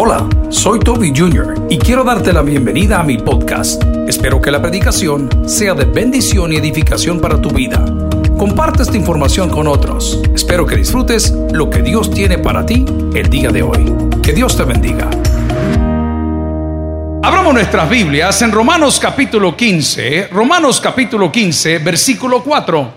Hola, soy Toby Jr. y quiero darte la bienvenida a mi podcast. Espero que la predicación sea de bendición y edificación para tu vida. Comparte esta información con otros. Espero que disfrutes lo que Dios tiene para ti el día de hoy. Que Dios te bendiga. Abramos nuestras Biblias en Romanos capítulo 15, Romanos capítulo 15, versículo 4.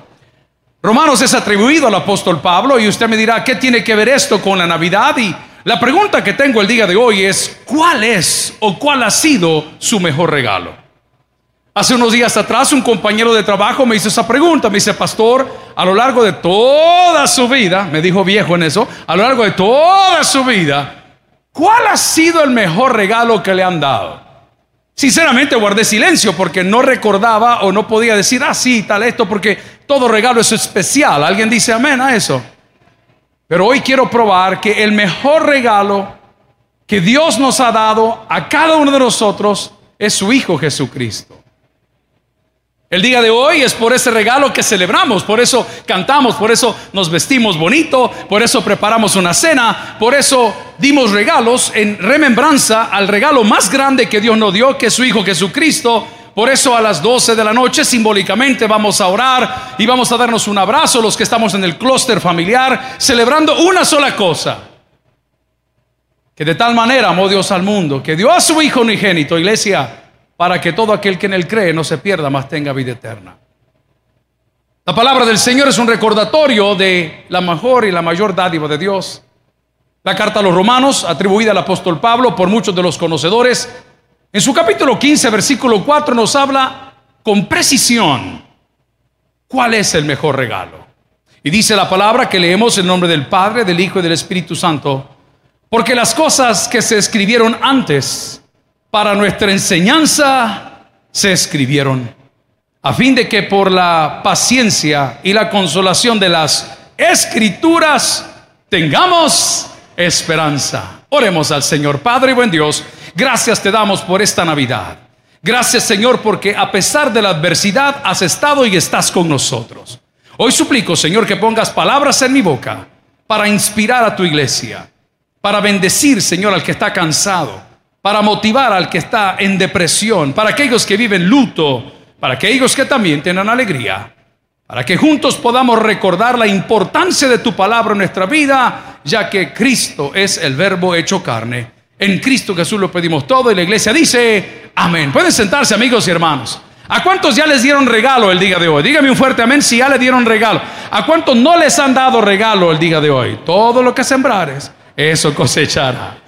Romanos es atribuido al apóstol Pablo y usted me dirá, ¿qué tiene que ver esto con la Navidad? Y la pregunta que tengo el día de hoy es, ¿cuál es o cuál ha sido su mejor regalo? Hace unos días atrás un compañero de trabajo me hizo esa pregunta, me dice, pastor, a lo largo de toda su vida, me dijo viejo en eso, a lo largo de toda su vida, ¿cuál ha sido el mejor regalo que le han dado? Sinceramente guardé silencio porque no recordaba o no podía decir, ah, sí, tal esto, porque todo regalo es especial. ¿Alguien dice amén a eso? Pero hoy quiero probar que el mejor regalo que Dios nos ha dado a cada uno de nosotros es su Hijo Jesucristo. El día de hoy es por ese regalo que celebramos, por eso cantamos, por eso nos vestimos bonito, por eso preparamos una cena, por eso dimos regalos en remembranza al regalo más grande que Dios nos dio, que es su Hijo Jesucristo, por eso a las 12 de la noche simbólicamente vamos a orar y vamos a darnos un abrazo los que estamos en el clúster familiar celebrando una sola cosa. Que de tal manera amó Dios al mundo, que dio a su Hijo unigénito, iglesia, para que todo aquel que en él cree no se pierda, mas tenga vida eterna. La palabra del Señor es un recordatorio de la mejor y la mayor dádiva de Dios. La carta a los romanos, atribuida al apóstol Pablo por muchos de los conocedores, en su capítulo 15, versículo 4 nos habla con precisión cuál es el mejor regalo. Y dice la palabra que leemos en nombre del Padre, del Hijo y del Espíritu Santo, porque las cosas que se escribieron antes para nuestra enseñanza se escribieron, a fin de que por la paciencia y la consolación de las escrituras tengamos esperanza. Oremos al Señor Padre y buen Dios. Gracias te damos por esta Navidad. Gracias Señor porque a pesar de la adversidad has estado y estás con nosotros. Hoy suplico Señor que pongas palabras en mi boca para inspirar a tu iglesia, para bendecir Señor al que está cansado, para motivar al que está en depresión, para aquellos que viven luto, para aquellos que también tienen alegría, para que juntos podamos recordar la importancia de tu palabra en nuestra vida, ya que Cristo es el verbo hecho carne en Cristo Jesús lo pedimos todo y la iglesia dice, amén. Pueden sentarse amigos y hermanos. ¿A cuántos ya les dieron regalo el día de hoy? Dígame un fuerte amén si ya le dieron regalo. ¿A cuántos no les han dado regalo el día de hoy? Todo lo que sembrares, eso cosecharás.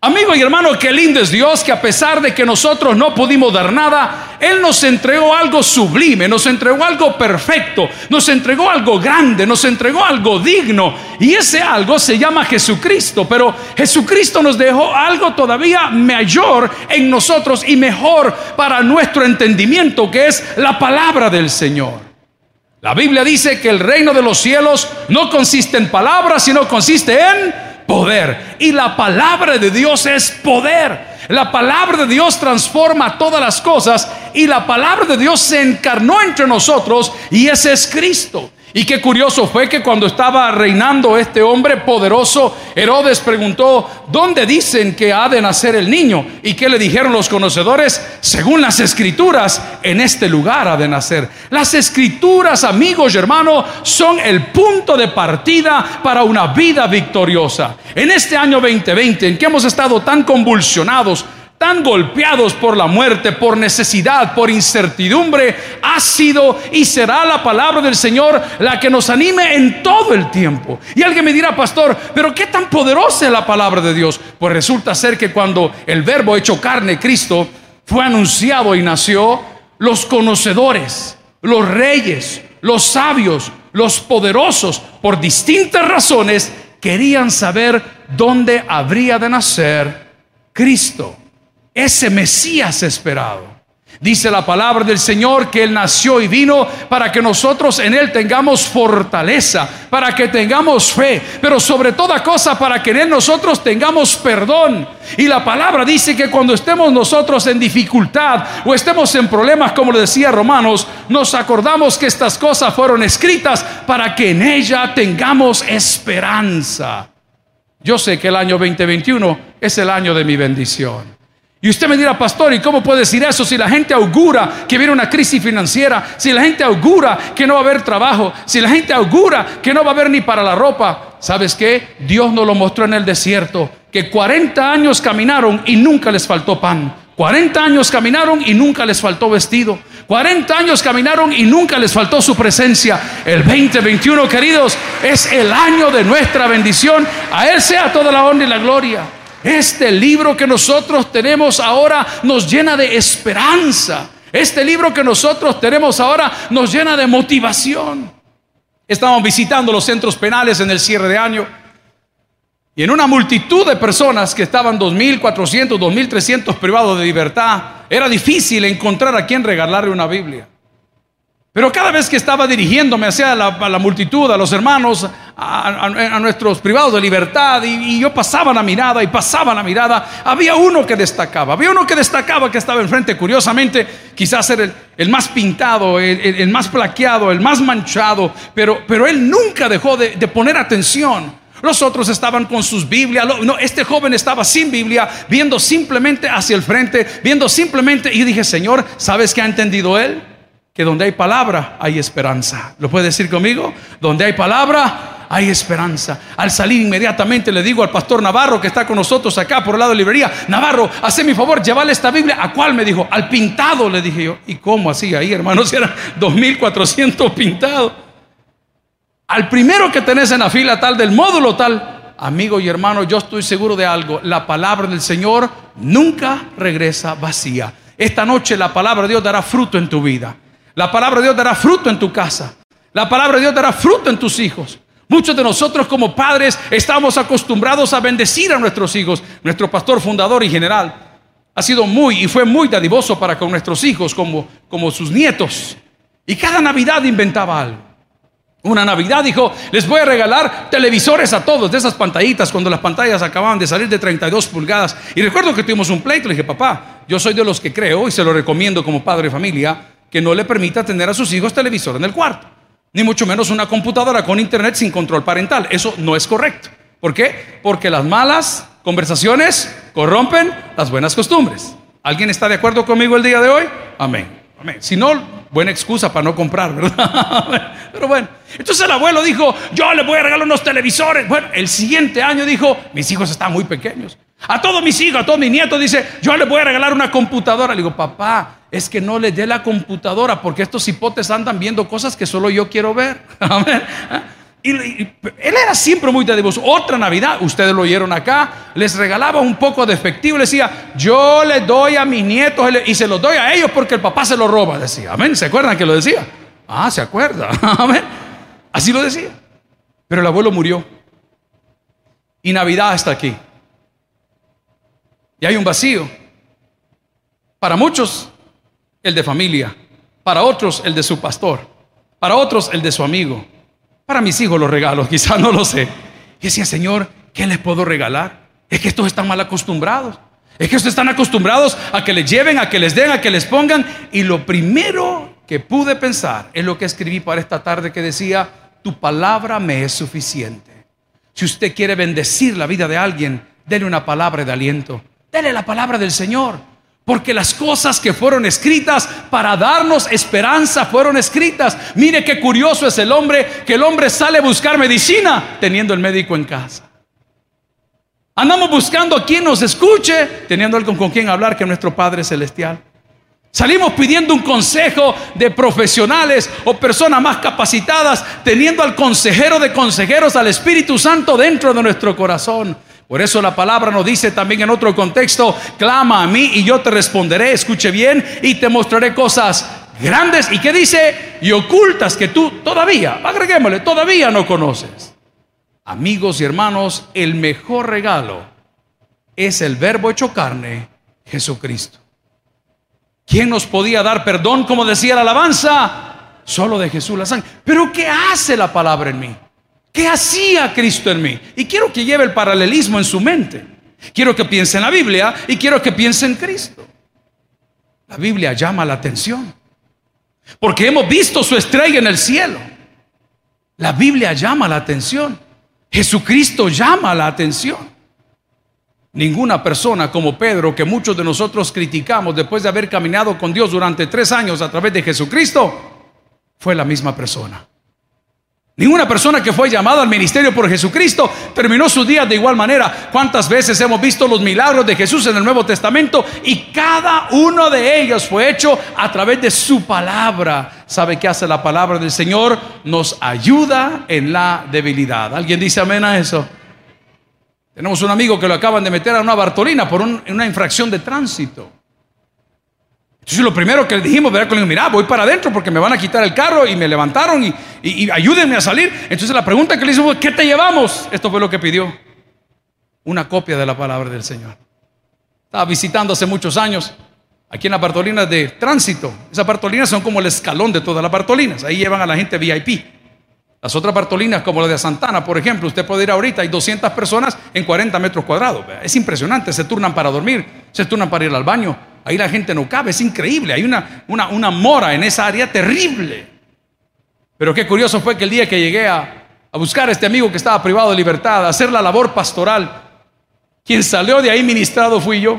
Amigo y hermano, qué lindo es Dios que a pesar de que nosotros no pudimos dar nada, Él nos entregó algo sublime, nos entregó algo perfecto, nos entregó algo grande, nos entregó algo digno. Y ese algo se llama Jesucristo. Pero Jesucristo nos dejó algo todavía mayor en nosotros y mejor para nuestro entendimiento, que es la palabra del Señor. La Biblia dice que el reino de los cielos no consiste en palabras, sino consiste en poder. Y la palabra de Dios es poder. La palabra de Dios transforma todas las cosas y la palabra de Dios se encarnó entre nosotros y ese es Cristo. Y qué curioso fue que cuando estaba reinando este hombre poderoso, Herodes preguntó, ¿dónde dicen que ha de nacer el niño? ¿Y qué le dijeron los conocedores? Según las escrituras, en este lugar ha de nacer. Las escrituras, amigos y hermanos, son el punto de partida para una vida victoriosa. En este año 2020, en que hemos estado tan convulsionados, tan golpeados por la muerte, por necesidad, por incertidumbre, ha sido y será la palabra del Señor la que nos anime en todo el tiempo. Y alguien me dirá, pastor, pero ¿qué tan poderosa es la palabra de Dios? Pues resulta ser que cuando el verbo hecho carne, Cristo, fue anunciado y nació, los conocedores, los reyes, los sabios, los poderosos, por distintas razones, querían saber dónde habría de nacer Cristo ese Mesías esperado. Dice la palabra del Señor que Él nació y vino para que nosotros en Él tengamos fortaleza, para que tengamos fe, pero sobre toda cosa para que en Él nosotros tengamos perdón. Y la palabra dice que cuando estemos nosotros en dificultad o estemos en problemas, como le decía Romanos, nos acordamos que estas cosas fueron escritas para que en ella tengamos esperanza. Yo sé que el año 2021 es el año de mi bendición. Y usted me dirá, pastor, ¿y cómo puede decir eso si la gente augura que viene una crisis financiera? Si la gente augura que no va a haber trabajo, si la gente augura que no va a haber ni para la ropa. ¿Sabes qué? Dios nos lo mostró en el desierto, que 40 años caminaron y nunca les faltó pan. 40 años caminaron y nunca les faltó vestido. 40 años caminaron y nunca les faltó su presencia. El 2021, queridos, es el año de nuestra bendición. A Él sea toda la honra y la gloria. Este libro que nosotros tenemos ahora nos llena de esperanza. Este libro que nosotros tenemos ahora nos llena de motivación. Estamos visitando los centros penales en el cierre de año y en una multitud de personas que estaban 2.400, 2.300 privados de libertad, era difícil encontrar a quien regalarle una Biblia. Pero cada vez que estaba dirigiéndome hacia la, la multitud, a los hermanos, a, nuestros privados de libertad, y, yo pasaba la mirada y pasaba la mirada, había uno que destacaba, había uno que destacaba que estaba enfrente, curiosamente, quizás era el, más pintado, el, más plaqueado, el más manchado, pero, pero él nunca dejó de, de poner atención. Los otros estaban con sus Biblias. No, este joven estaba sin Biblia, viendo simplemente hacia el frente, viendo simplemente. Y dije, Señor, ¿sabes qué ha entendido él? que donde hay palabra hay esperanza. ¿Lo puede decir conmigo? Donde hay palabra hay esperanza. Al salir inmediatamente le digo al pastor Navarro que está con nosotros acá por el lado de librería, Navarro, hace mi favor, llévale esta Biblia. ¿A cuál? Me dijo, al pintado, le dije yo. ¿Y cómo así ahí, hermanos? Eran 2400 pintados. Al primero que tenés en la fila tal del módulo tal, amigo y hermano, yo estoy seguro de algo. La palabra del Señor nunca regresa vacía. Esta noche la palabra de Dios dará fruto en tu vida. La palabra de Dios dará fruto en tu casa. La palabra de Dios dará fruto en tus hijos. Muchos de nosotros como padres estamos acostumbrados a bendecir a nuestros hijos. Nuestro pastor fundador y general ha sido muy y fue muy dadivoso para con nuestros hijos como, como sus nietos. Y cada Navidad inventaba algo. Una Navidad dijo, les voy a regalar televisores a todos, de esas pantallitas, cuando las pantallas acababan de salir de 32 pulgadas. Y recuerdo que tuvimos un pleito, le dije, papá, yo soy de los que creo y se lo recomiendo como padre de familia, que no le permita tener a sus hijos televisor en el cuarto, ni mucho menos una computadora con internet sin control parental. Eso no es correcto. ¿Por qué? Porque las malas conversaciones corrompen las buenas costumbres. ¿Alguien está de acuerdo conmigo el día de hoy? Amén. Amén. Si no, buena excusa para no comprar, ¿verdad? Pero bueno, entonces el abuelo dijo, yo le voy a regalar unos televisores. Bueno, el siguiente año dijo, mis hijos están muy pequeños. A todos mis hijos, a todos mis nietos, dice, yo le voy a regalar una computadora. Le digo, papá, es que no le dé la computadora porque estos hipotes andan viendo cosas que solo yo quiero ver. Y, él era siempre muy dadivoso. Otra Navidad, ustedes lo oyeron acá, les regalaba un poco de efectivo. Le decía, yo le doy a mis nietos y se los doy a ellos porque el papá se lo roba. Decía, amén. ¿Se acuerdan que lo decía? Ah, se acuerda. Amén. Así lo decía. Pero el abuelo murió. Y Navidad está aquí. Y hay un vacío. Para muchos, el de familia. Para otros, el de su pastor. Para otros, el de su amigo. Para mis hijos los regalos, quizás no lo sé. Y decía, Señor, ¿qué les puedo regalar? Es que estos están mal acostumbrados. Es que estos están acostumbrados a que les lleven, a que les den, a que les pongan. Y lo primero que pude pensar es lo que escribí para esta tarde que decía, tu palabra me es suficiente. Si usted quiere bendecir la vida de alguien, denle una palabra de aliento. La palabra del Señor. Porque las cosas que fueron escritas para darnos esperanza fueron escritas. Mire qué curioso es el hombre, que el hombre sale a buscar medicina teniendo el médico en casa. Andamos buscando a quien nos escuche, teniendo alguien con quien hablar que nuestro Padre Celestial. Salimos pidiendo un consejo de profesionales o personas más capacitadas, teniendo al consejero de consejeros, al Espíritu Santo dentro de nuestro corazón. Por eso la palabra nos dice también en otro contexto, clama a mí y yo te responderé, escuche bien, y te mostraré cosas grandes y que dice, y ocultas que tú todavía, agreguémosle, todavía no conoces. Amigos y hermanos, el mejor regalo es el verbo hecho carne, Jesucristo. ¿Quién nos podía dar perdón, como decía la alabanza? Solo de Jesús la sangre. Pero ¿qué hace la palabra en mí? ¿Qué hacía Cristo en mí? Y quiero que lleve el paralelismo en su mente. Quiero que piense en la Biblia y quiero que piense en Cristo. La Biblia llama la atención. Porque hemos visto su estrella en el cielo. La Biblia llama la atención. Jesucristo llama la atención. Ninguna persona como Pedro, que muchos de nosotros criticamos después de haber caminado con Dios durante tres años a través de Jesucristo, fue la misma persona. Ninguna persona que fue llamada al ministerio por Jesucristo terminó sus días de igual manera. ¿Cuántas veces hemos visto los milagros de Jesús en el Nuevo Testamento? Y cada uno de ellos fue hecho a través de su palabra. ¿Sabe qué hace la palabra del Señor? Nos ayuda en la debilidad. ¿Alguien dice amén a eso? Tenemos un amigo que lo acaban de meter a una Bartolina por una infracción de tránsito. Entonces lo primero que le dijimos, ¿verdad? Con mira, voy para adentro porque me van a quitar el carro y me levantaron y, ayúdenme a salir. Entonces la pregunta que le hicimos, ¿qué te llevamos? Esto fue lo que pidió. Una copia de la palabra del Señor. Estaba visitando hace muchos años aquí en las Bartolinas de tránsito. Esas Bartolinas son como el escalón de todas las Bartolinas. Ahí llevan a la gente VIP. Las otras Bartolinas, como la de Santana, por ejemplo, usted puede ir ahorita, hay 200 personas en 40 metros cuadrados. Es impresionante, se turnan para dormir, se turnan para ir al baño, Ahí la gente no cabe, es increíble. Hay una, una, mora en esa área terrible. Pero qué curioso fue que el día que llegué a, a buscar a este amigo que estaba privado de libertad, a hacer la labor pastoral, quien salió de ahí ministrado fui yo.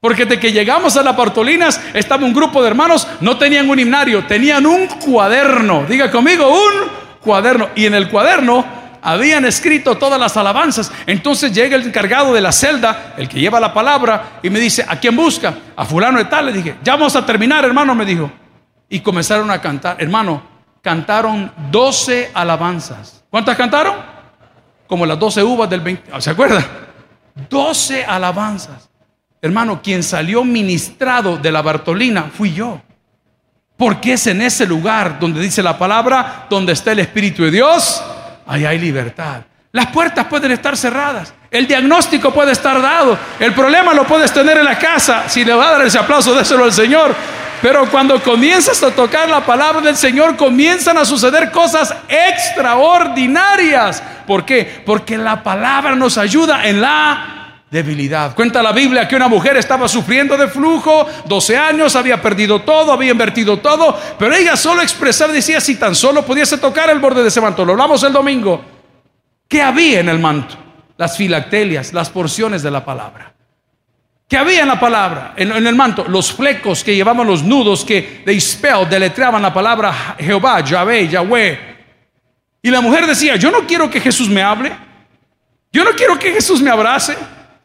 Porque de que llegamos a las Bartolinas estaba un grupo de hermanos, no tenían un himnario, tenían un cuaderno. Diga conmigo, un cuaderno. Y en el cuaderno habían escrito todas las alabanzas. Entonces llega el encargado de la celda, el que lleva la palabra, y me dice, ¿a quién busca? A fulano de tal. Le dije, ya vamos a terminar, hermano, me dijo. Y comenzaron a cantar. Hermano, cantaron 12 alabanzas. ¿Cuántas cantaron? Como las 12 uvas del 20. ¿Se acuerda? 12 alabanzas. Hermano, quien salió ministrado de la Bartolina fui yo. Porque es en ese lugar donde dice la palabra, donde está el Espíritu de Dios, ahí hay libertad. Las puertas pueden estar cerradas. El diagnóstico puede estar dado. El problema lo puedes tener en la casa. Si le va a dar ese aplauso, déselo al Señor. Pero cuando comienzas a tocar la palabra del Señor, comienzan a suceder cosas extraordinarias. ¿Por qué? Porque la palabra nos ayuda en la debilidad. Cuenta la Biblia que una mujer estaba sufriendo de flujo, 12 años, había perdido todo, había invertido todo, pero ella solo expresaba, decía, si tan solo pudiese tocar el borde de ese manto. Lo hablamos el domingo. ¿Qué había en el manto? Las filactelias, las porciones de la palabra. ¿Qué había en la palabra? En, el manto, los flecos que llevaban los nudos que de Ispel deletreaban la palabra Jehová, Yahvé, Yahweh. Y la mujer decía, yo no quiero que Jesús me hable. Yo no quiero que Jesús me abrace.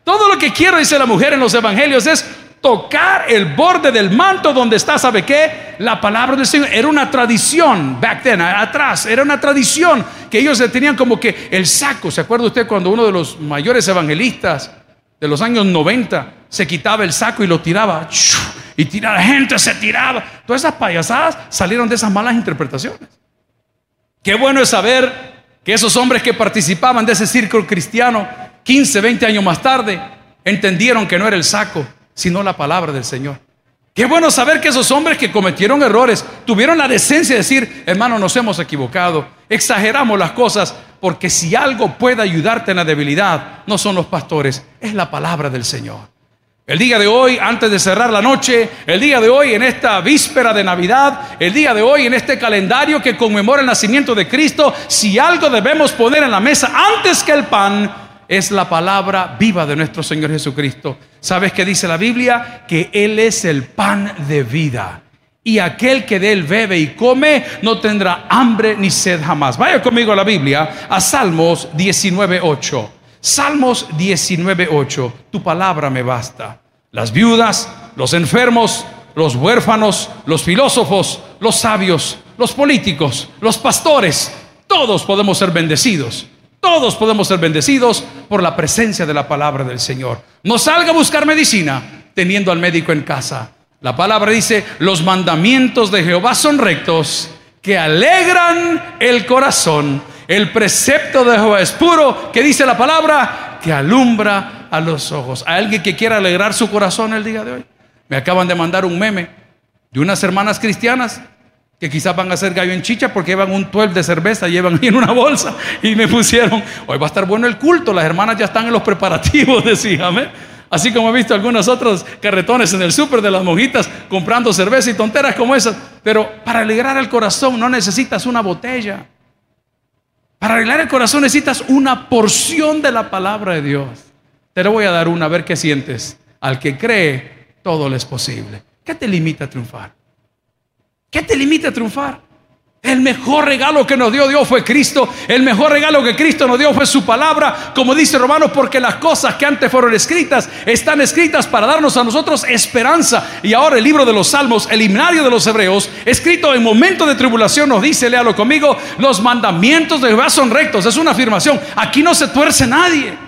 Todo lo que quiero, dice la mujer en los evangelios, es tocar el borde del manto donde está, ¿sabe qué? La palabra del Señor. Era una tradición, back then, atrás, era una tradición que ellos tenían como que el saco. ¿Se acuerda usted cuando uno de los mayores evangelistas de los años 90 se quitaba el saco y lo tiraba? Y tiraba, gente se tiraba. Todas esas payasadas salieron de esas malas interpretaciones. Qué bueno es saber que esos hombres que participaban de ese círculo cristiano 15, 20 años más tarde, entendieron que no era el saco, sino la palabra del Señor. Qué bueno saber que esos hombres que cometieron errores tuvieron la decencia de decir, hermano, nos hemos equivocado, exageramos las cosas, porque si algo puede ayudarte en la debilidad, no son los pastores, es la palabra del Señor. El día de hoy, antes de cerrar la noche, el día de hoy, en esta víspera de Navidad, el día de hoy, en este calendario que conmemora el nacimiento de Cristo, si algo debemos poner en la mesa antes que el pan, es la palabra viva de nuestro Señor Jesucristo. ¿Sabes qué dice la Biblia? Que Él es el pan de vida. Y aquel que de Él bebe y come no tendrá hambre ni sed jamás. Vaya conmigo a la Biblia, a Salmos 19.8. Salmos 19.8. Tu palabra me basta. Las viudas, los enfermos, los huérfanos, los filósofos, los sabios, los políticos, los pastores, todos podemos ser bendecidos todos podemos ser bendecidos por la presencia de la palabra del Señor. No salga a buscar medicina teniendo al médico en casa. La palabra dice, los mandamientos de Jehová son rectos, que alegran el corazón. El precepto de Jehová es puro, que dice la palabra, que alumbra a los ojos. ¿Hay alguien que quiera alegrar su corazón el día de hoy? Me acaban de mandar un meme de unas hermanas cristianas que quizás van a hacer gallo en chicha porque llevan un 12 de cerveza, llevan en una bolsa y me pusieron, hoy va a estar bueno el culto, las hermanas ya están en los preparativos, decíame. Así como he visto algunos otros carretones en el súper de las monjitas comprando cerveza y tonteras como esas. Pero para alegrar el corazón no necesitas una botella. Para arreglar el corazón necesitas una porción de la palabra de Dios. Te lo voy a dar una, a ver qué sientes. Al que cree, todo le es posible. ¿Qué te limita a triunfar? ¿Qué te limita a triunfar? El mejor regalo que nos dio Dios fue Cristo. El mejor regalo que Cristo nos dio fue su palabra. Como dice Romanos, porque las cosas que antes fueron escritas están escritas para darnos a nosotros esperanza. Y ahora el libro de los Salmos, el himnario de los Hebreos, escrito en momento de tribulación, nos dice, léalo conmigo, los mandamientos de Jehová son rectos. Es una afirmación. Aquí no se tuerce nadie.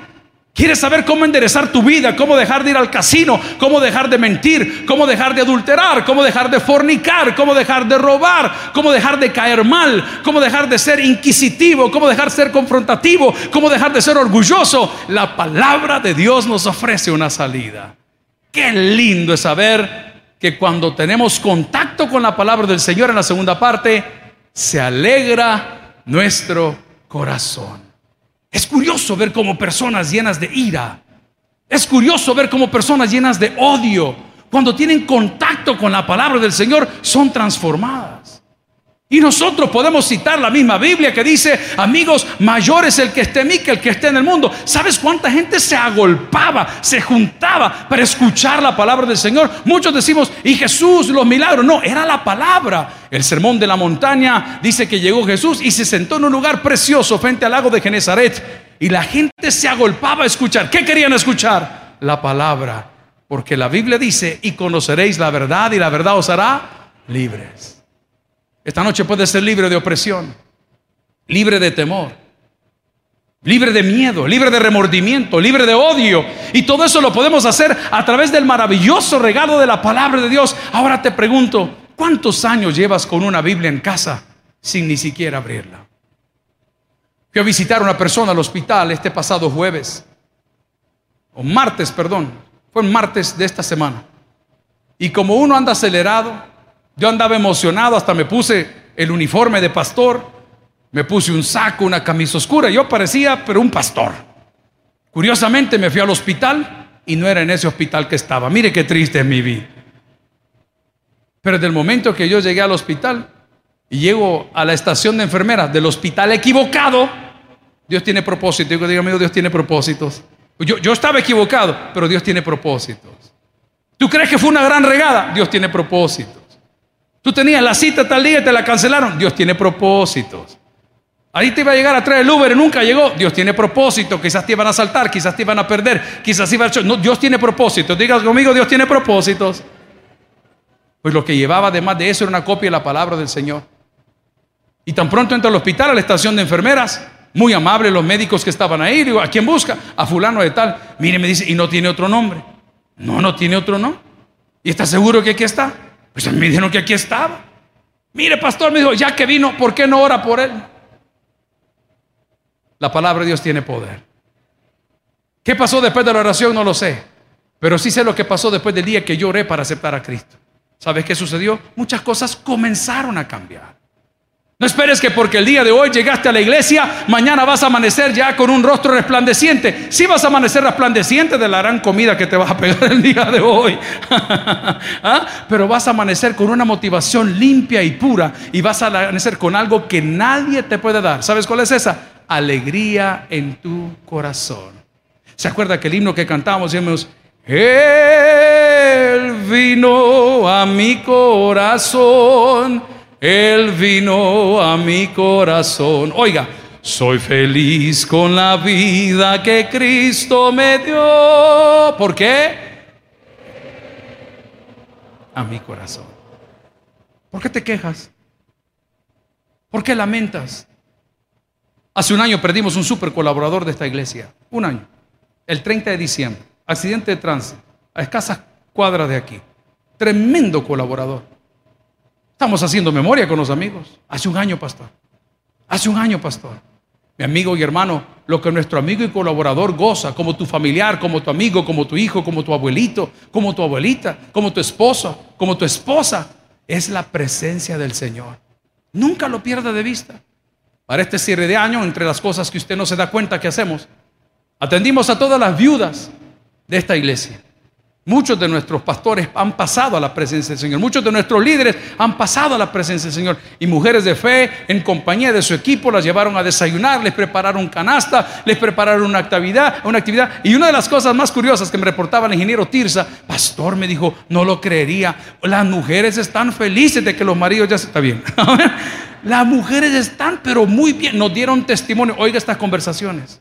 ¿Quieres saber cómo enderezar tu vida? ¿Cómo dejar de ir al casino? ¿Cómo dejar de mentir? ¿Cómo dejar de adulterar? ¿Cómo dejar de fornicar? ¿Cómo dejar de robar? ¿Cómo dejar de caer mal? ¿Cómo dejar de ser inquisitivo? ¿Cómo dejar de ser confrontativo? ¿Cómo dejar de ser orgulloso? La palabra de Dios nos ofrece una salida. Qué lindo es saber que cuando tenemos contacto con la palabra del Señor en la segunda parte, se alegra nuestro corazón. Es curioso ver cómo personas llenas de ira, es curioso ver cómo personas llenas de odio, cuando tienen contacto con la palabra del Señor, son transformadas. Y nosotros podemos citar la misma Biblia que dice, amigos, mayor es el que esté en mí que el que esté en el mundo. ¿Sabes cuánta gente se agolpaba, se juntaba para escuchar la palabra del Señor? Muchos decimos, y Jesús, los milagros. No, era la palabra. El sermón de la montaña dice que llegó Jesús y se sentó en un lugar precioso frente al lago de Genezaret. Y la gente se agolpaba a escuchar. ¿Qué querían escuchar? La palabra. Porque la Biblia dice, y conoceréis la verdad y la verdad os hará libres. Esta noche puede ser libre de opresión, libre de temor, libre de miedo, libre de remordimiento, libre de odio. Y todo eso lo podemos hacer a través del maravilloso regalo de la palabra de Dios. Ahora te pregunto, ¿cuántos años llevas con una Biblia en casa sin ni siquiera abrirla? Fui a visitar a una persona al hospital este pasado jueves, o martes, perdón, fue martes de esta semana. Y como uno anda acelerado, yo andaba emocionado, hasta me puse el uniforme de pastor, me puse un saco, una camisa oscura, yo parecía, pero un pastor. Curiosamente me fui al hospital y no era en ese hospital que estaba. Mire qué triste es mi vida. Pero desde el momento que yo llegué al hospital y llego a la estación de enfermeras del hospital equivocado, Dios tiene propósito. Digo, amigo, Dios tiene propósitos. Yo, yo estaba equivocado, pero Dios tiene propósitos. ¿Tú crees que fue una gran regada? Dios tiene propósitos. Tú tenías la cita tal día y te la cancelaron. Dios tiene propósitos. Ahí te iba a llegar a traer el Uber y nunca llegó. Dios tiene propósito. Quizás te iban a saltar, quizás te iban a perder, quizás iba a... No, Dios tiene propósitos. Digas conmigo, Dios tiene propósitos. Pues lo que llevaba además de eso era una copia de la palabra del Señor. Y tan pronto entra al hospital, a la estación de enfermeras, muy amables los médicos que estaban ahí. Digo, ¿a quién busca? A fulano de tal. Mire, me dice, y no tiene otro nombre. No, no tiene otro nombre. ¿Y está seguro que aquí está? Pues me dijeron que aquí estaba. Mire, pastor, me dijo, ya que vino, ¿por qué no ora por él? La palabra de Dios tiene poder. ¿Qué pasó después de la oración? No lo sé. Pero sí sé lo que pasó después del día que yo oré para aceptar a Cristo. ¿Sabes qué sucedió? Muchas cosas comenzaron a cambiar. No esperes que porque el día de hoy llegaste a la iglesia, mañana vas a amanecer ya con un rostro resplandeciente. Si vas a amanecer resplandeciente de la gran comida que te vas a pegar el día de hoy. ¿Ah? Pero vas a amanecer con una motivación limpia y pura y vas a amanecer con algo que nadie te puede dar. ¿Sabes cuál es esa? Alegría en tu corazón. ¿Se acuerda que el himno que cantábamos decíamos, Él vino a mi corazón? Él vino a mi corazón. Oiga, soy feliz con la vida que Cristo me dio. ¿Por qué? A mi corazón. ¿Por qué te quejas? ¿Por qué lamentas? Hace un año perdimos un super colaborador de esta iglesia. Un año. El 30 de diciembre. Accidente de tránsito. A escasas cuadras de aquí. Tremendo colaborador. Estamos haciendo memoria con los amigos. Hace un año, pastor. Hace un año, pastor. Mi amigo y hermano, lo que nuestro amigo y colaborador goza, como tu familiar, como tu amigo, como tu hijo, como tu abuelito, como tu abuelita, como tu esposo, como tu esposa, es la presencia del Señor. Nunca lo pierda de vista. Para este cierre de año, entre las cosas que usted no se da cuenta que hacemos, atendimos a todas las viudas de esta iglesia. Muchos de nuestros pastores han pasado a la presencia del Señor. Muchos de nuestros líderes han pasado a la presencia del Señor. Y mujeres de fe, en compañía de su equipo, las llevaron a desayunar, les prepararon canasta, les prepararon una actividad, una actividad. Y una de las cosas más curiosas que me reportaba el ingeniero Tirsa, pastor, me dijo, no lo creería. Las mujeres están felices de que los maridos ya se está bien. las mujeres están, pero muy bien. Nos dieron testimonio. Oiga estas conversaciones.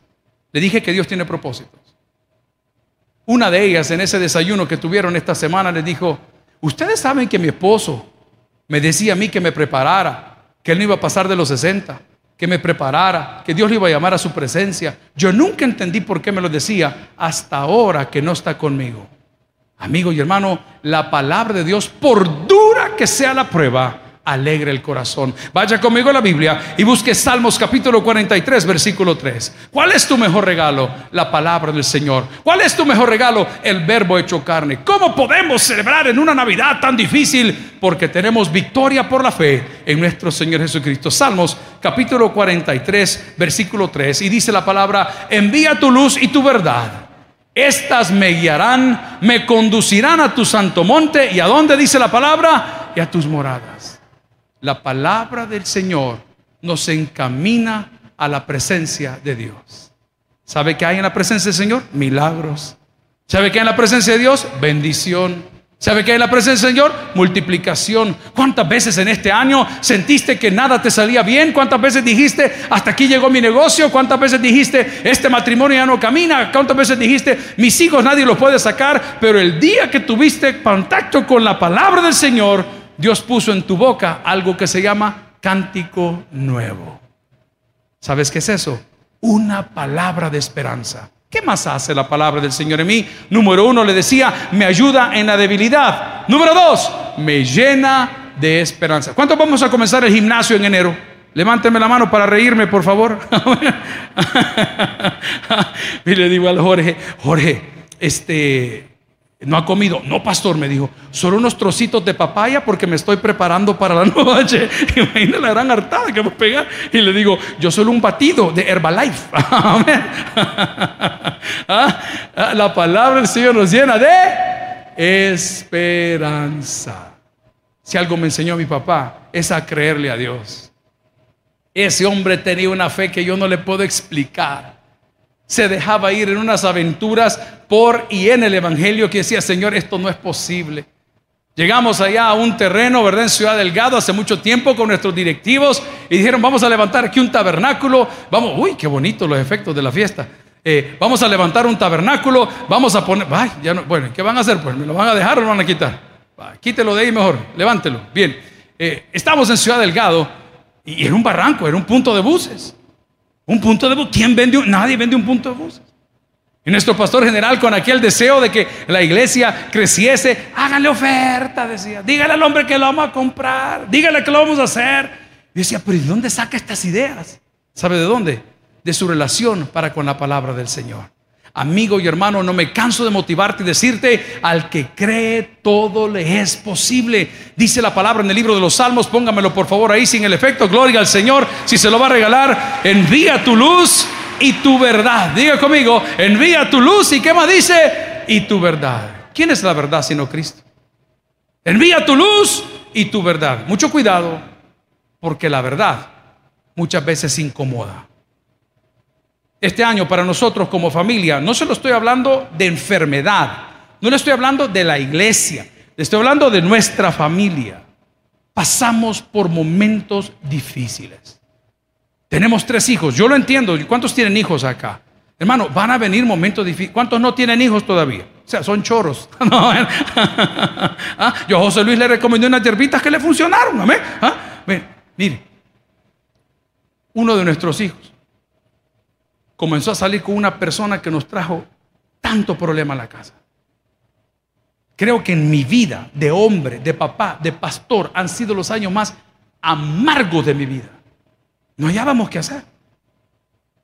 Le dije que Dios tiene propósitos. Una de ellas en ese desayuno que tuvieron esta semana les dijo, ustedes saben que mi esposo me decía a mí que me preparara, que él no iba a pasar de los 60, que me preparara, que Dios le iba a llamar a su presencia. Yo nunca entendí por qué me lo decía hasta ahora que no está conmigo. Amigo y hermano, la palabra de Dios, por dura que sea la prueba, alegre el corazón. Vaya conmigo a la Biblia y busque Salmos capítulo 43, versículo 3. ¿Cuál es tu mejor regalo? La palabra del Señor. ¿Cuál es tu mejor regalo? El verbo hecho carne. ¿Cómo podemos celebrar en una Navidad tan difícil? Porque tenemos victoria por la fe en nuestro Señor Jesucristo. Salmos capítulo 43, versículo 3. Y dice la palabra, envía tu luz y tu verdad. Estas me guiarán, me conducirán a tu santo monte. ¿Y a dónde dice la palabra? Y a tus moradas la palabra del Señor nos encamina a la presencia de Dios. ¿Sabe qué hay en la presencia del Señor? Milagros. ¿Sabe qué hay en la presencia de Dios? Bendición. ¿Sabe qué hay en la presencia del Señor? Multiplicación. ¿Cuántas veces en este año sentiste que nada te salía bien? ¿Cuántas veces dijiste, hasta aquí llegó mi negocio? ¿Cuántas veces dijiste, este matrimonio ya no camina? ¿Cuántas veces dijiste, mis hijos nadie los puede sacar? Pero el día que tuviste contacto con la palabra del Señor, Dios puso en tu boca algo que se llama cántico nuevo. ¿Sabes qué es eso? Una palabra de esperanza. ¿Qué más hace la palabra del Señor en mí? Número uno, le decía, me ayuda en la debilidad. Número dos, me llena de esperanza. ¿Cuánto vamos a comenzar el gimnasio en enero? Levánteme la mano para reírme, por favor. y le digo al Jorge, Jorge, este, no ha comido. No, pastor, me dijo. Solo unos trocitos de papaya porque me estoy preparando para la noche. Imagina la gran hartada que voy a pegar. Y le digo, yo solo un batido de Herbalife. Amén. Ah, ah, la palabra del Señor nos llena de esperanza. Si algo me enseñó mi papá, es a creerle a Dios. Ese hombre tenía una fe que yo no le puedo explicar se dejaba ir en unas aventuras por y en el Evangelio que decía, Señor, esto no es posible. Llegamos allá a un terreno, ¿verdad? En Ciudad Delgado hace mucho tiempo con nuestros directivos y dijeron, vamos a levantar aquí un tabernáculo. Vamos, uy, qué bonito los efectos de la fiesta. Eh, vamos a levantar un tabernáculo, vamos a poner, ay, ya no, bueno, ¿qué van a hacer? Pues me lo van a dejar o lo van a quitar. quítelo de ahí mejor, levántelo. Bien, eh, estamos en Ciudad Delgado y era un barranco, era un punto de buses. Un punto de bus. ¿Quién vende? Un, nadie vende un punto de bus. Y nuestro pastor general, con aquel deseo de que la iglesia creciese, háganle oferta, decía. Dígale al hombre que lo vamos a comprar. Dígale que lo vamos a hacer. Y decía, pero ¿de dónde saca estas ideas? ¿Sabe de dónde? De su relación para con la palabra del Señor. Amigo y hermano, no me canso de motivarte y decirte, al que cree todo le es posible. Dice la palabra en el libro de los Salmos, póngamelo por favor ahí sin el efecto, gloria al Señor, si se lo va a regalar, envía tu luz y tu verdad. Diga conmigo, envía tu luz y qué más dice, y tu verdad. ¿Quién es la verdad sino Cristo? Envía tu luz y tu verdad. Mucho cuidado, porque la verdad muchas veces incomoda este año para nosotros como familia, no se lo estoy hablando de enfermedad, no le estoy hablando de la iglesia, le estoy hablando de nuestra familia. Pasamos por momentos difíciles. Tenemos tres hijos, yo lo entiendo. ¿Cuántos tienen hijos acá? Hermano, van a venir momentos difíciles. ¿Cuántos no tienen hijos todavía? O sea, son choros. ¿eh? ¿Ah? Yo a José Luis le recomendé unas hierbitas que le funcionaron. Amén. ¿Ah? Mire, uno de nuestros hijos comenzó a salir con una persona que nos trajo tanto problema a la casa. Creo que en mi vida de hombre, de papá, de pastor, han sido los años más amargos de mi vida. No hallábamos qué hacer.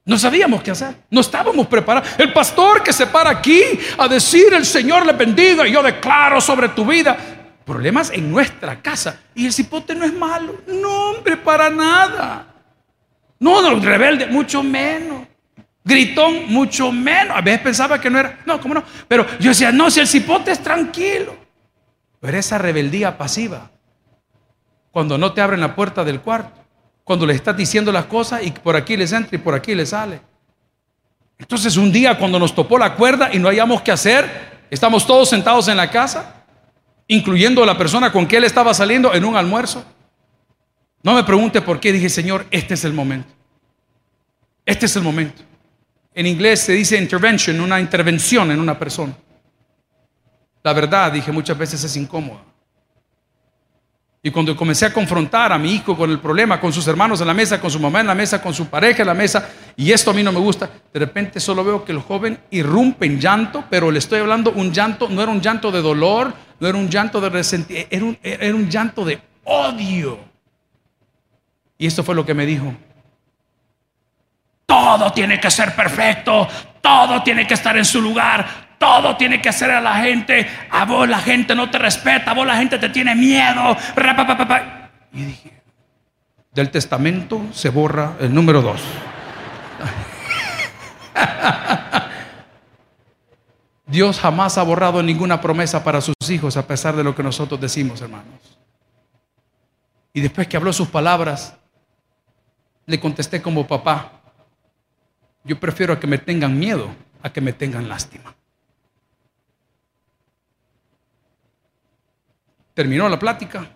No sabíamos qué hacer. No estábamos preparados. El pastor que se para aquí a decir el Señor le bendiga y yo declaro sobre tu vida. Problemas en nuestra casa. Y el cipote no es malo. No, hombre, para nada. No, los rebeldes, mucho menos. Gritón, mucho menos. A veces pensaba que no era. No, ¿cómo no? Pero yo decía, no, si el cipote es tranquilo. Pero esa rebeldía pasiva. Cuando no te abren la puerta del cuarto. Cuando le estás diciendo las cosas y por aquí les entra y por aquí les sale. Entonces un día cuando nos topó la cuerda y no hayamos qué hacer, estamos todos sentados en la casa, incluyendo la persona con que él estaba saliendo en un almuerzo. No me pregunte por qué, dije, Señor, este es el momento. Este es el momento. En inglés se dice intervention, una intervención en una persona. La verdad, dije, muchas veces es incómoda. Y cuando comencé a confrontar a mi hijo con el problema, con sus hermanos en la mesa, con su mamá en la mesa, con su pareja en la mesa, y esto a mí no me gusta, de repente solo veo que el joven irrumpe en llanto, pero le estoy hablando un llanto, no era un llanto de dolor, no era un llanto de resentimiento, era un, era un llanto de odio. Y esto fue lo que me dijo. Todo tiene que ser perfecto, todo tiene que estar en su lugar, todo tiene que ser a la gente. A vos la gente no te respeta, a vos la gente te tiene miedo. Y dije, del testamento se borra el número dos. Dios jamás ha borrado ninguna promesa para sus hijos a pesar de lo que nosotros decimos, hermanos. Y después que habló sus palabras, le contesté como papá, yo prefiero a que me tengan miedo a que me tengan lástima. Terminó la plática.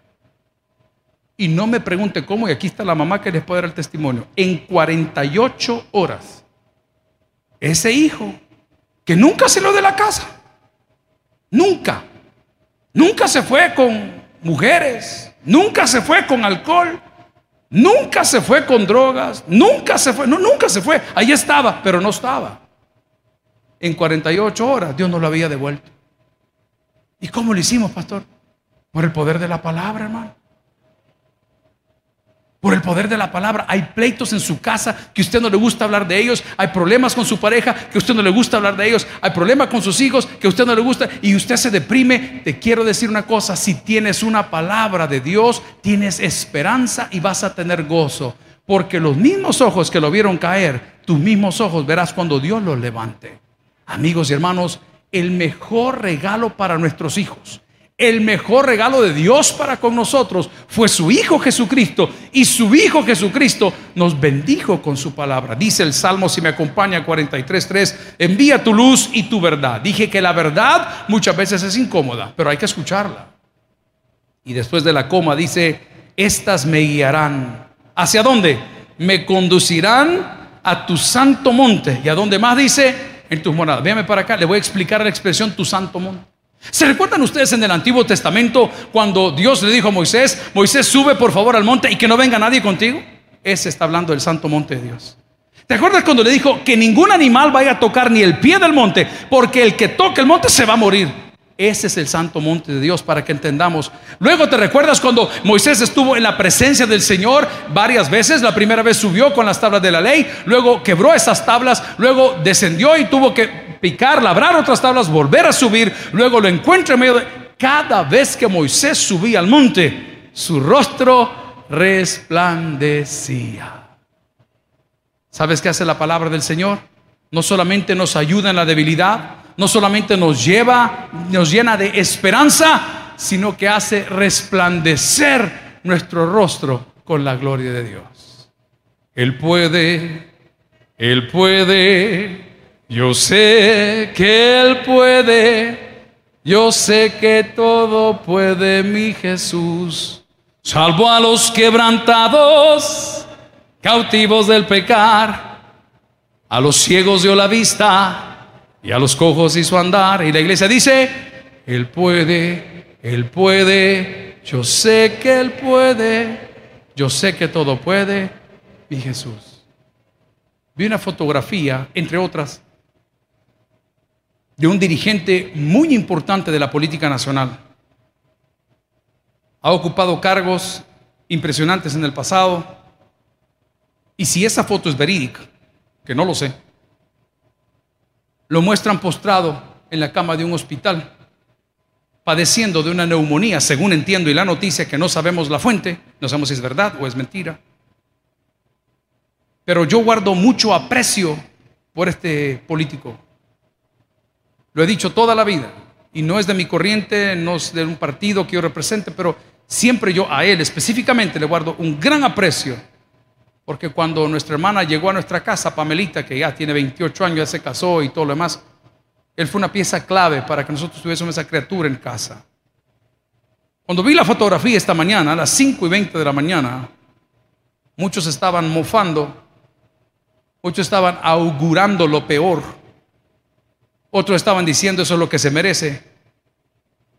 Y no me pregunte cómo, y aquí está la mamá que les puede dar el testimonio. En 48 horas, ese hijo, que nunca se lo de la casa, nunca, nunca se fue con mujeres, nunca se fue con alcohol, Nunca se fue con drogas, nunca se fue, no, nunca se fue. Ahí estaba, pero no estaba. En 48 horas Dios no lo había devuelto. ¿Y cómo lo hicimos, pastor? Por el poder de la palabra, hermano por el poder de la palabra. Hay pleitos en su casa que usted no le gusta hablar de ellos. Hay problemas con su pareja que a usted no le gusta hablar de ellos. Hay problemas con sus hijos que usted no le gusta y usted se deprime. Te quiero decir una cosa, si tienes una palabra de Dios, tienes esperanza y vas a tener gozo. Porque los mismos ojos que lo vieron caer, tus mismos ojos verás cuando Dios los levante. Amigos y hermanos, el mejor regalo para nuestros hijos el mejor regalo de Dios para con nosotros fue su Hijo Jesucristo. Y su Hijo Jesucristo nos bendijo con su palabra. Dice el Salmo, si me acompaña 43.3, envía tu luz y tu verdad. Dije que la verdad muchas veces es incómoda, pero hay que escucharla. Y después de la coma dice, estas me guiarán. ¿Hacia dónde? Me conducirán a tu santo monte. ¿Y a dónde más dice? En tus moradas. Véame para acá, le voy a explicar la expresión tu santo monte. ¿Se recuerdan ustedes en el Antiguo Testamento cuando Dios le dijo a Moisés, Moisés sube por favor al monte y que no venga nadie contigo? Ese está hablando del santo monte de Dios. ¿Te acuerdas cuando le dijo que ningún animal vaya a tocar ni el pie del monte? Porque el que toque el monte se va a morir. Ese es el santo monte de Dios para que entendamos. Luego te recuerdas cuando Moisés estuvo en la presencia del Señor varias veces. La primera vez subió con las tablas de la ley, luego quebró esas tablas, luego descendió y tuvo que picar, labrar otras tablas, volver a subir, luego lo encuentra en medio de... Cada vez que Moisés subía al monte, su rostro resplandecía. ¿Sabes qué hace la palabra del Señor? No solamente nos ayuda en la debilidad, no solamente nos lleva, nos llena de esperanza, sino que hace resplandecer nuestro rostro con la gloria de Dios. Él puede, Él puede yo sé que Él puede, yo sé que todo puede mi Jesús. Salvo a los quebrantados, cautivos del pecar, a los ciegos dio la vista y a los cojos hizo andar. Y la iglesia dice, Él puede, Él puede, yo sé que Él puede, yo sé que todo puede mi Jesús. Vi una fotografía, entre otras, de un dirigente muy importante de la política nacional. Ha ocupado cargos impresionantes en el pasado. Y si esa foto es verídica, que no lo sé, lo muestran postrado en la cama de un hospital, padeciendo de una neumonía, según entiendo, y la noticia que no sabemos la fuente, no sabemos si es verdad o es mentira. Pero yo guardo mucho aprecio por este político. Lo he dicho toda la vida y no es de mi corriente, no es de un partido que yo represente, pero siempre yo a él específicamente le guardo un gran aprecio. Porque cuando nuestra hermana llegó a nuestra casa, Pamelita, que ya tiene 28 años, ya se casó y todo lo demás, él fue una pieza clave para que nosotros tuviésemos esa criatura en casa. Cuando vi la fotografía esta mañana, a las 5 y 20 de la mañana, muchos estaban mofando, muchos estaban augurando lo peor, otros estaban diciendo eso es lo que se merece.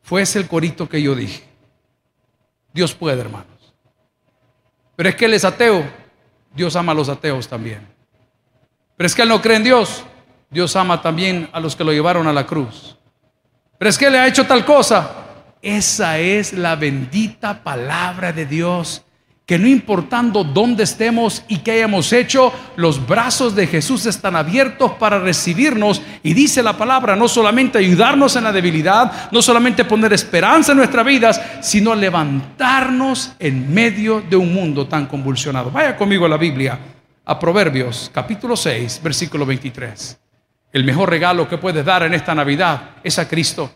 Fue ese el corito que yo dije. Dios puede, hermanos. Pero es que Él es ateo. Dios ama a los ateos también. Pero es que Él no cree en Dios. Dios ama también a los que lo llevaron a la cruz. Pero es que Él ha hecho tal cosa. Esa es la bendita palabra de Dios que no importando dónde estemos y qué hayamos hecho, los brazos de Jesús están abiertos para recibirnos y dice la palabra, no solamente ayudarnos en la debilidad, no solamente poner esperanza en nuestras vidas, sino levantarnos en medio de un mundo tan convulsionado. Vaya conmigo a la Biblia, a Proverbios capítulo 6, versículo 23. El mejor regalo que puedes dar en esta Navidad es a Cristo.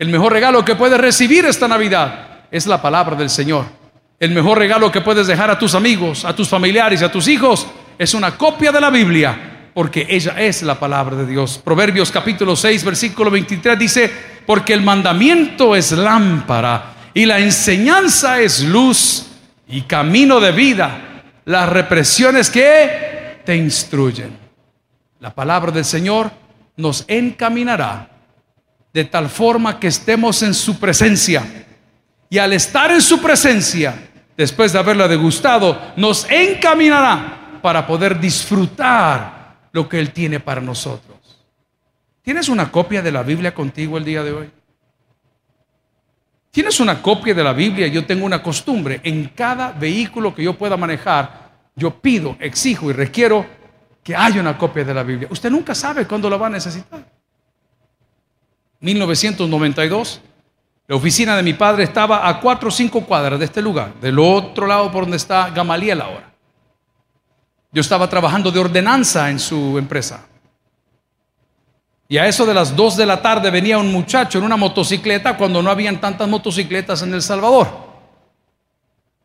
El mejor regalo que puedes recibir esta Navidad es la palabra del Señor. El mejor regalo que puedes dejar a tus amigos, a tus familiares, a tus hijos, es una copia de la Biblia, porque ella es la palabra de Dios. Proverbios capítulo 6, versículo 23 dice, porque el mandamiento es lámpara y la enseñanza es luz y camino de vida. Las represiones que te instruyen. La palabra del Señor nos encaminará de tal forma que estemos en su presencia. Y al estar en su presencia, después de haberla degustado, nos encaminará para poder disfrutar lo que Él tiene para nosotros. ¿Tienes una copia de la Biblia contigo el día de hoy? ¿Tienes una copia de la Biblia? Yo tengo una costumbre. En cada vehículo que yo pueda manejar, yo pido, exijo y requiero que haya una copia de la Biblia. Usted nunca sabe cuándo la va a necesitar. 1992, la oficina de mi padre estaba a cuatro o cinco cuadras de este lugar, del otro lado por donde está Gamaliel ahora. Yo estaba trabajando de ordenanza en su empresa. Y a eso de las dos de la tarde venía un muchacho en una motocicleta cuando no habían tantas motocicletas en El Salvador.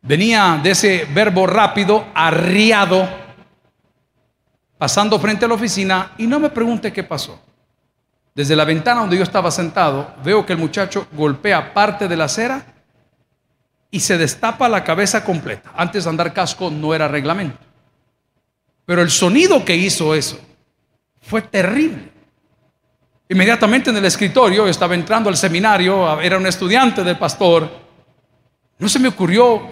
Venía de ese verbo rápido, arriado, pasando frente a la oficina y no me pregunte qué pasó. Desde la ventana donde yo estaba sentado, veo que el muchacho golpea parte de la acera y se destapa la cabeza completa. Antes de andar casco no era reglamento. Pero el sonido que hizo eso fue terrible. Inmediatamente en el escritorio, estaba entrando al seminario, era un estudiante del pastor. No se me ocurrió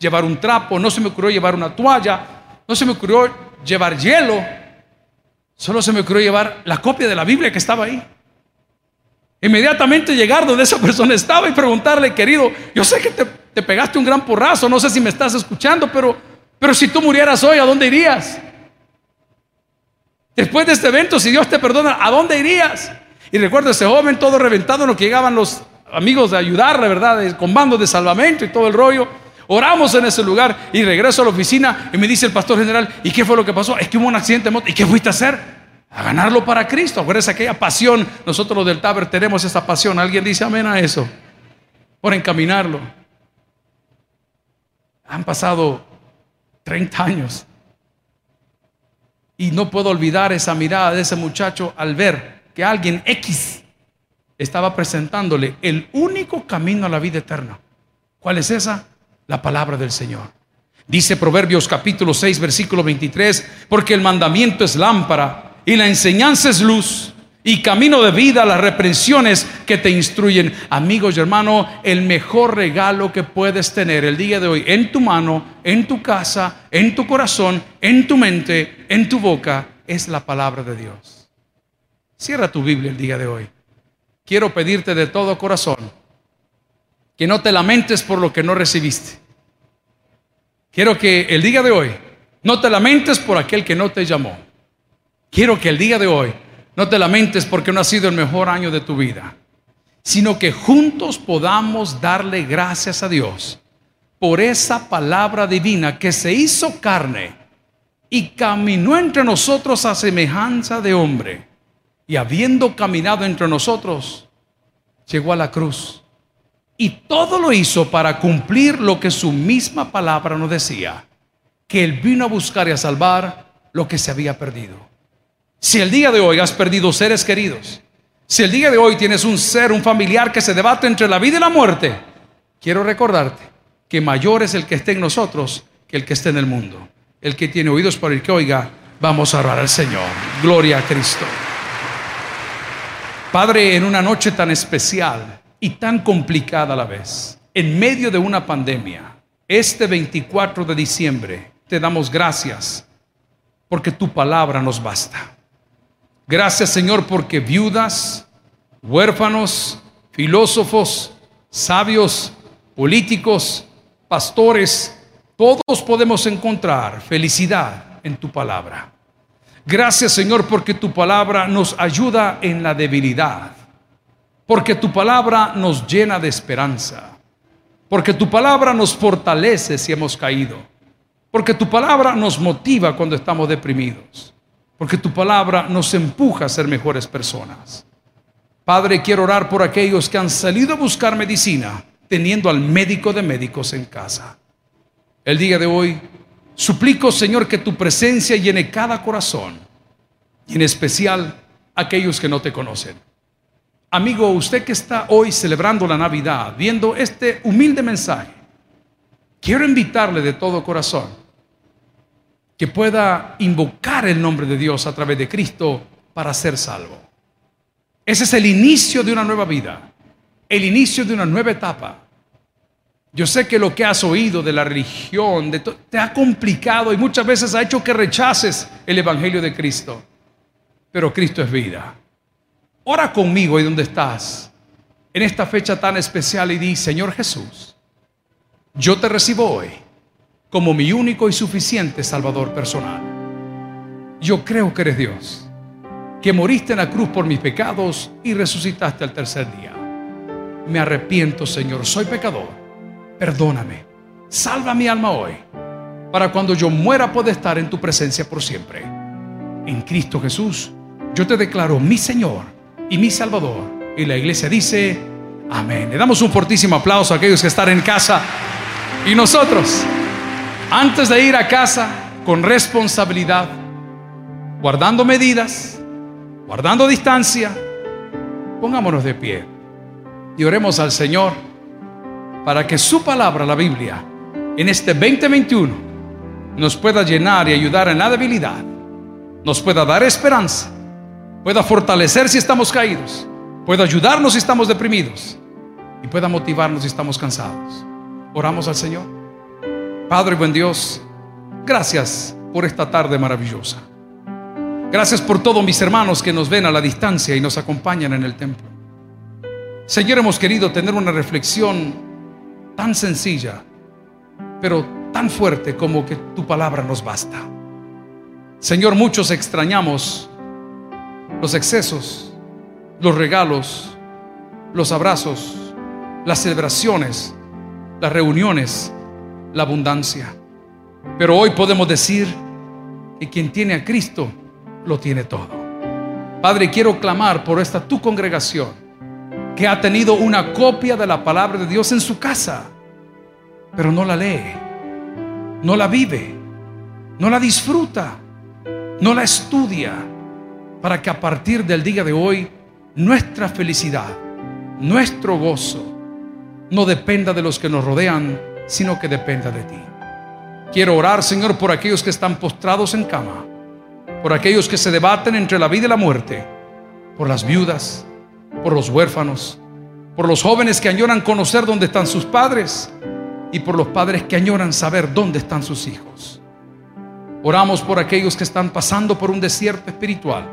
llevar un trapo, no se me ocurrió llevar una toalla, no se me ocurrió llevar hielo, solo se me ocurrió llevar la copia de la Biblia que estaba ahí. Inmediatamente llegar donde esa persona estaba y preguntarle, querido, yo sé que te, pegaste un gran porrazo, no sé si me estás escuchando, pero, pero si tú murieras hoy, ¿a dónde irías? Después de este evento, si Dios te perdona, ¿a dónde irías? Y recuerdo ese joven todo reventado en lo que llegaban los amigos de ayudarle, ¿verdad? Con bandos de salvamento y todo el rollo. Oramos en ese lugar y regreso a la oficina y me dice el pastor general, ¿y qué fue lo que pasó? Es que hubo un accidente de moto. ¿Y qué fuiste a hacer? A ganarlo para Cristo. Acuérdense aquella pasión. Nosotros los del Taber tenemos esa pasión. Alguien dice amén a eso. Por encaminarlo. Han pasado 30 años. Y no puedo olvidar esa mirada de ese muchacho al ver que alguien X estaba presentándole el único camino a la vida eterna. ¿Cuál es esa? La palabra del Señor. Dice Proverbios capítulo 6, versículo 23, porque el mandamiento es lámpara y la enseñanza es luz y camino de vida, las reprensiones que te instruyen. Amigos y hermanos, el mejor regalo que puedes tener el día de hoy en tu mano, en tu casa, en tu corazón, en tu mente, en tu boca, es la palabra de Dios. Cierra tu Biblia el día de hoy. Quiero pedirte de todo corazón que no te lamentes por lo que no recibiste. Quiero que el día de hoy no te lamentes por aquel que no te llamó. Quiero que el día de hoy no te lamentes porque no ha sido el mejor año de tu vida, sino que juntos podamos darle gracias a Dios por esa palabra divina que se hizo carne y caminó entre nosotros a semejanza de hombre. Y habiendo caminado entre nosotros, llegó a la cruz. Y todo lo hizo para cumplir lo que su misma palabra nos decía, que Él vino a buscar y a salvar lo que se había perdido. Si el día de hoy has perdido seres queridos, si el día de hoy tienes un ser, un familiar que se debate entre la vida y la muerte, quiero recordarte que mayor es el que esté en nosotros que el que esté en el mundo. El que tiene oídos para el que oiga, vamos a orar al Señor. Gloria a Cristo. Padre, en una noche tan especial y tan complicada a la vez, en medio de una pandemia, este 24 de diciembre, te damos gracias porque tu palabra nos basta. Gracias Señor porque viudas, huérfanos, filósofos, sabios, políticos, pastores, todos podemos encontrar felicidad en tu palabra. Gracias Señor porque tu palabra nos ayuda en la debilidad, porque tu palabra nos llena de esperanza, porque tu palabra nos fortalece si hemos caído, porque tu palabra nos motiva cuando estamos deprimidos porque tu palabra nos empuja a ser mejores personas. Padre, quiero orar por aquellos que han salido a buscar medicina teniendo al médico de médicos en casa. El día de hoy, suplico, Señor, que tu presencia llene cada corazón, y en especial aquellos que no te conocen. Amigo, usted que está hoy celebrando la Navidad, viendo este humilde mensaje, quiero invitarle de todo corazón que pueda invocar el nombre de Dios a través de Cristo para ser salvo. Ese es el inicio de una nueva vida, el inicio de una nueva etapa. Yo sé que lo que has oído de la religión te ha complicado y muchas veces ha hecho que rechaces el Evangelio de Cristo. Pero Cristo es vida. Ora conmigo ahí donde estás, en esta fecha tan especial y di, Señor Jesús, yo te recibo hoy como mi único y suficiente Salvador personal. Yo creo que eres Dios, que moriste en la cruz por mis pecados y resucitaste al tercer día. Me arrepiento, Señor, soy pecador. Perdóname. Salva mi alma hoy, para cuando yo muera pueda estar en tu presencia por siempre. En Cristo Jesús, yo te declaro mi Señor y mi Salvador. Y la iglesia dice, amén. Le damos un fortísimo aplauso a aquellos que están en casa y nosotros antes de ir a casa con responsabilidad, guardando medidas, guardando distancia, pongámonos de pie y oremos al Señor para que su palabra, la Biblia, en este 2021 nos pueda llenar y ayudar en la debilidad, nos pueda dar esperanza, pueda fortalecer si estamos caídos, pueda ayudarnos si estamos deprimidos y pueda motivarnos si estamos cansados. Oramos al Señor. Padre buen Dios, gracias por esta tarde maravillosa. Gracias por todos mis hermanos que nos ven a la distancia y nos acompañan en el templo. Señor, hemos querido tener una reflexión tan sencilla, pero tan fuerte como que tu palabra nos basta. Señor, muchos extrañamos los excesos, los regalos, los abrazos, las celebraciones, las reuniones la abundancia. Pero hoy podemos decir que quien tiene a Cristo lo tiene todo. Padre, quiero clamar por esta tu congregación que ha tenido una copia de la palabra de Dios en su casa, pero no la lee, no la vive, no la disfruta, no la estudia, para que a partir del día de hoy nuestra felicidad, nuestro gozo, no dependa de los que nos rodean, sino que dependa de ti. Quiero orar, Señor, por aquellos que están postrados en cama, por aquellos que se debaten entre la vida y la muerte, por las viudas, por los huérfanos, por los jóvenes que añoran conocer dónde están sus padres y por los padres que añoran saber dónde están sus hijos. Oramos por aquellos que están pasando por un desierto espiritual,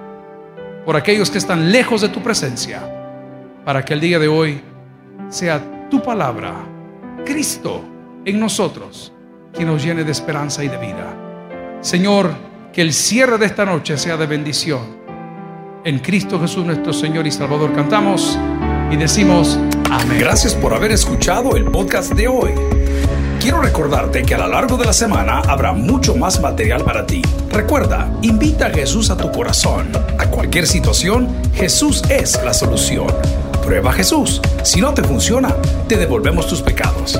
por aquellos que están lejos de tu presencia, para que el día de hoy sea tu palabra, Cristo, en nosotros que nos llene de esperanza y de vida. Señor, que el cierre de esta noche sea de bendición. En Cristo Jesús nuestro Señor y Salvador cantamos y decimos amén. Gracias por haber escuchado el podcast de hoy. Quiero recordarte que a lo largo de la semana habrá mucho más material para ti. Recuerda, invita a Jesús a tu corazón. A cualquier situación, Jesús es la solución. Prueba Jesús. Si no te funciona, te devolvemos tus pecados.